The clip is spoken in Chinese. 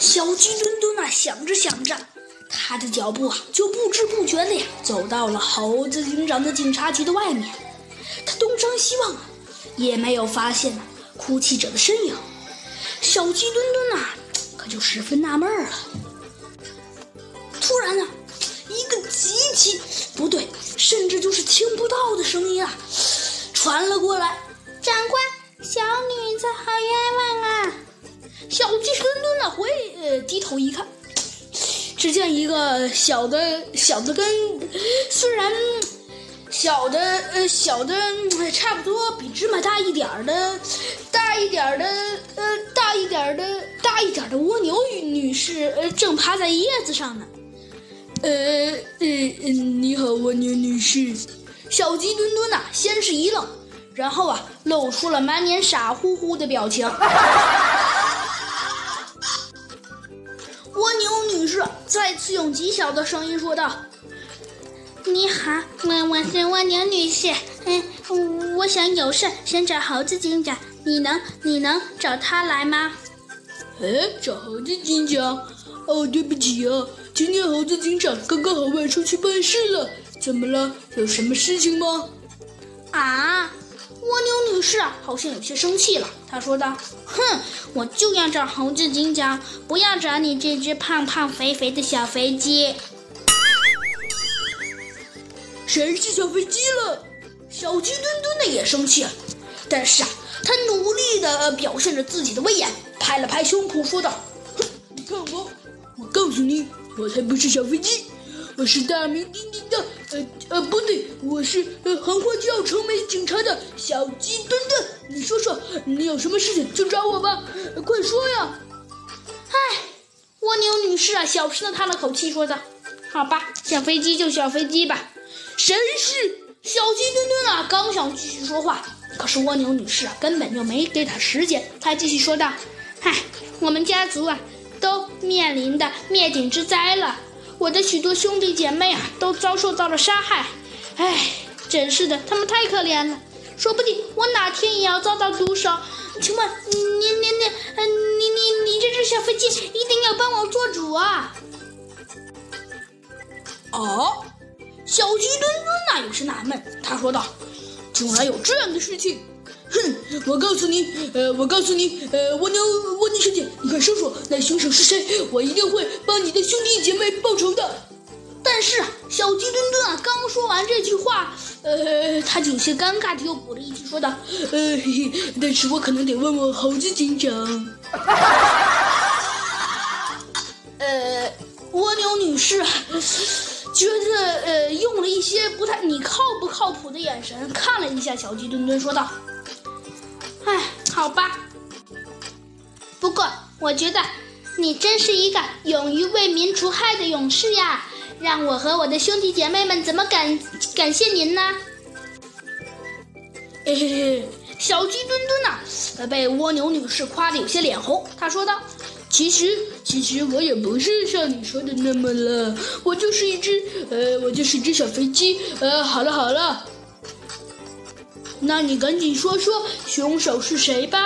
小鸡墩墩啊，想着想着，他的脚步啊，就不知不觉的呀，走到了猴子警长的警察局的外面。他东张西望啊，也没有发现哭泣者的身影。小鸡墩墩呐，可就十分纳闷了。突然呢，一个极其不对，甚至就是听不到的声音啊，传了过来。长官，小女子好冤枉啊！小鸡墩墩呢，回呃低头一看，只见一个小的小的跟虽然小的呃小的差不多比芝麻大一点儿的大一点儿的呃大一点儿的大一点儿的蜗牛女士呃正趴在叶子上呢。呃呃你好，蜗牛女士。小鸡墩墩呐，先是一愣，然后啊露出了满脸傻乎乎的表情。士再次用极小的声音说道：“你好，我我是蜗牛女士，嗯，我想有事先找猴子警长，你能你能找他来吗？”哎，找猴子警长？哦，对不起啊，今天猴子警长刚刚好外出去办事了，怎么了？有什么事情吗？啊？蜗牛女士好像有些生气了，她说道：“哼，我就要找猴子警长，不要找你这只胖胖肥肥的小飞机。”谁是小飞机了？小鸡墩墩的也生气了，但是啊，他努力的表现着自己的威严，拍了拍胸脯说道：“哼，你看我，我告诉你，我才不是小飞机。”我是大名鼎鼎的，呃呃，不对，我是呃很快就要成为警察的小鸡墩墩。你说说，你有什么事情就找我吧，快说呀！唉，蜗牛女士啊，小声的叹了口气，说道：“好吧，小飞机就小飞机吧。”谁是小鸡墩墩啊？刚想继续说话，可是蜗牛女士啊，根本就没给他时间。她继续说道：“唉，我们家族啊，都面临的灭顶之灾了。”我的许多兄弟姐妹啊，都遭受到了杀害，唉，真是的，他们太可怜了。说不定我哪天也要遭到毒手。请问你你你你，你你你这只小飞机一定要帮我做主啊！哦，小鸡墩墩那也是纳闷，他说道：“竟然有这样的事情！”哼，我告诉你，呃，我告诉你，呃，蜗牛蜗牛小姐，你快说说那凶手是谁？我一定会帮你的兄弟姐妹报仇的。但是小鸡墩墩啊，刚说完这句话，呃，他就有些尴尬的又补了一句，说道：“呃，嘿嘿，但是我可能得问问猴子警长。”呃，蜗牛女士觉得呃，用了一些不太你靠不靠谱的眼神看了一下小鸡墩墩，说道。唉，好吧。不过我觉得你真是一个勇于为民除害的勇士呀！让我和我的兄弟姐妹们怎么感感谢您呢？嘿嘿嘿，小鸡墩墩呐，被蜗牛女士夸得有些脸红。她说道：“其实，其实我也不是像你说的那么了，我就是一只呃，我就是一只小飞机。呃，好了好了。”那你赶紧说说凶手是谁吧。